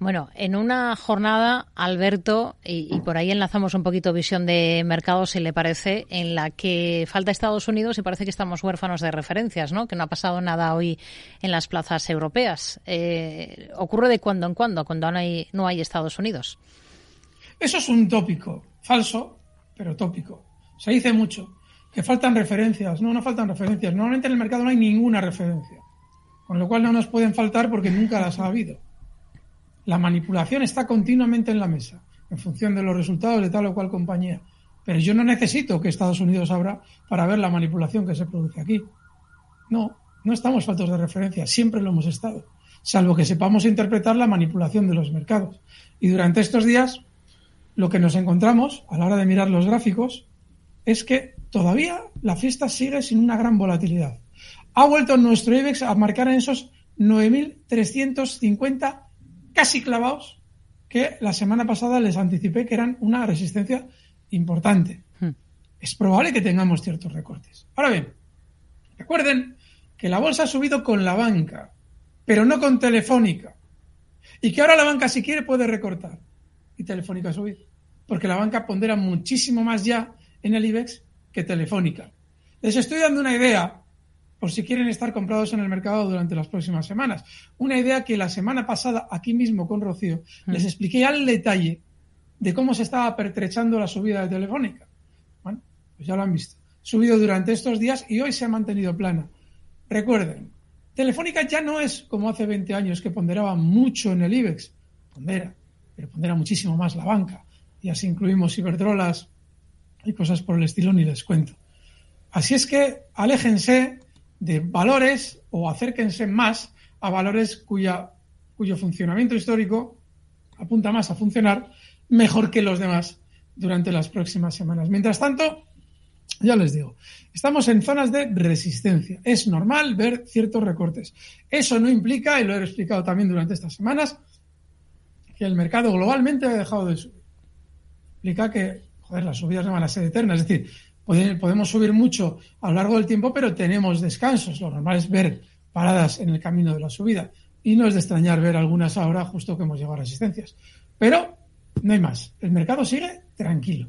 Bueno, en una jornada, Alberto, y, por ahí enlazamos un poquito visión de mercado, si le parece, en la que falta Estados Unidos y parece que estamos huérfanos de referencias, ¿no? Que no ha pasado nada hoy en las plazas europeas. Eh, ocurre de cuando en cuando, cuando no hay, no hay Estados Unidos. Eso es un tópico, falso, pero tópico. Se dice mucho que faltan referencias. No, no faltan referencias. Normalmente en el mercado no hay ninguna referencia. Con lo cual no nos pueden faltar porque nunca las ha habido. La manipulación está continuamente en la mesa, en función de los resultados de tal o cual compañía. Pero yo no necesito que Estados Unidos abra para ver la manipulación que se produce aquí. No, no estamos faltos de referencia, siempre lo hemos estado, salvo que sepamos interpretar la manipulación de los mercados. Y durante estos días, lo que nos encontramos a la hora de mirar los gráficos es que todavía la fiesta sigue sin una gran volatilidad. Ha vuelto nuestro IBEX a marcar en esos 9.350 casi clavados que la semana pasada les anticipé que eran una resistencia importante. Hmm. Es probable que tengamos ciertos recortes. Ahora bien, recuerden que la bolsa ha subido con la banca, pero no con Telefónica. Y que ahora la banca si quiere puede recortar y Telefónica subir. Porque la banca pondera muchísimo más ya en el IBEX que Telefónica. Les estoy dando una idea por si quieren estar comprados en el mercado durante las próximas semanas. Una idea que la semana pasada, aquí mismo con Rocío, mm. les expliqué al detalle de cómo se estaba pertrechando la subida de Telefónica. Bueno, pues ya lo han visto. Subido durante estos días y hoy se ha mantenido plana. Recuerden, Telefónica ya no es como hace 20 años que ponderaba mucho en el IBEX. Pondera, pero pondera muchísimo más la banca. Y así incluimos Iberdrolas y cosas por el estilo, ni les cuento. Así es que aléjense de valores o acérquense más a valores cuya, cuyo funcionamiento histórico apunta más a funcionar mejor que los demás durante las próximas semanas. Mientras tanto, ya les digo, estamos en zonas de resistencia. Es normal ver ciertos recortes. Eso no implica, y lo he explicado también durante estas semanas, que el mercado globalmente ha dejado de subir. Implica que, joder, las subidas no van a ser eternas. Es decir, podemos subir mucho a lo largo del tiempo, pero tenemos descansos. Lo normal es ver paradas en el camino de la subida. Y no es de extrañar ver algunas ahora justo que hemos llegado a resistencias. Pero no hay más. El mercado sigue tranquilo.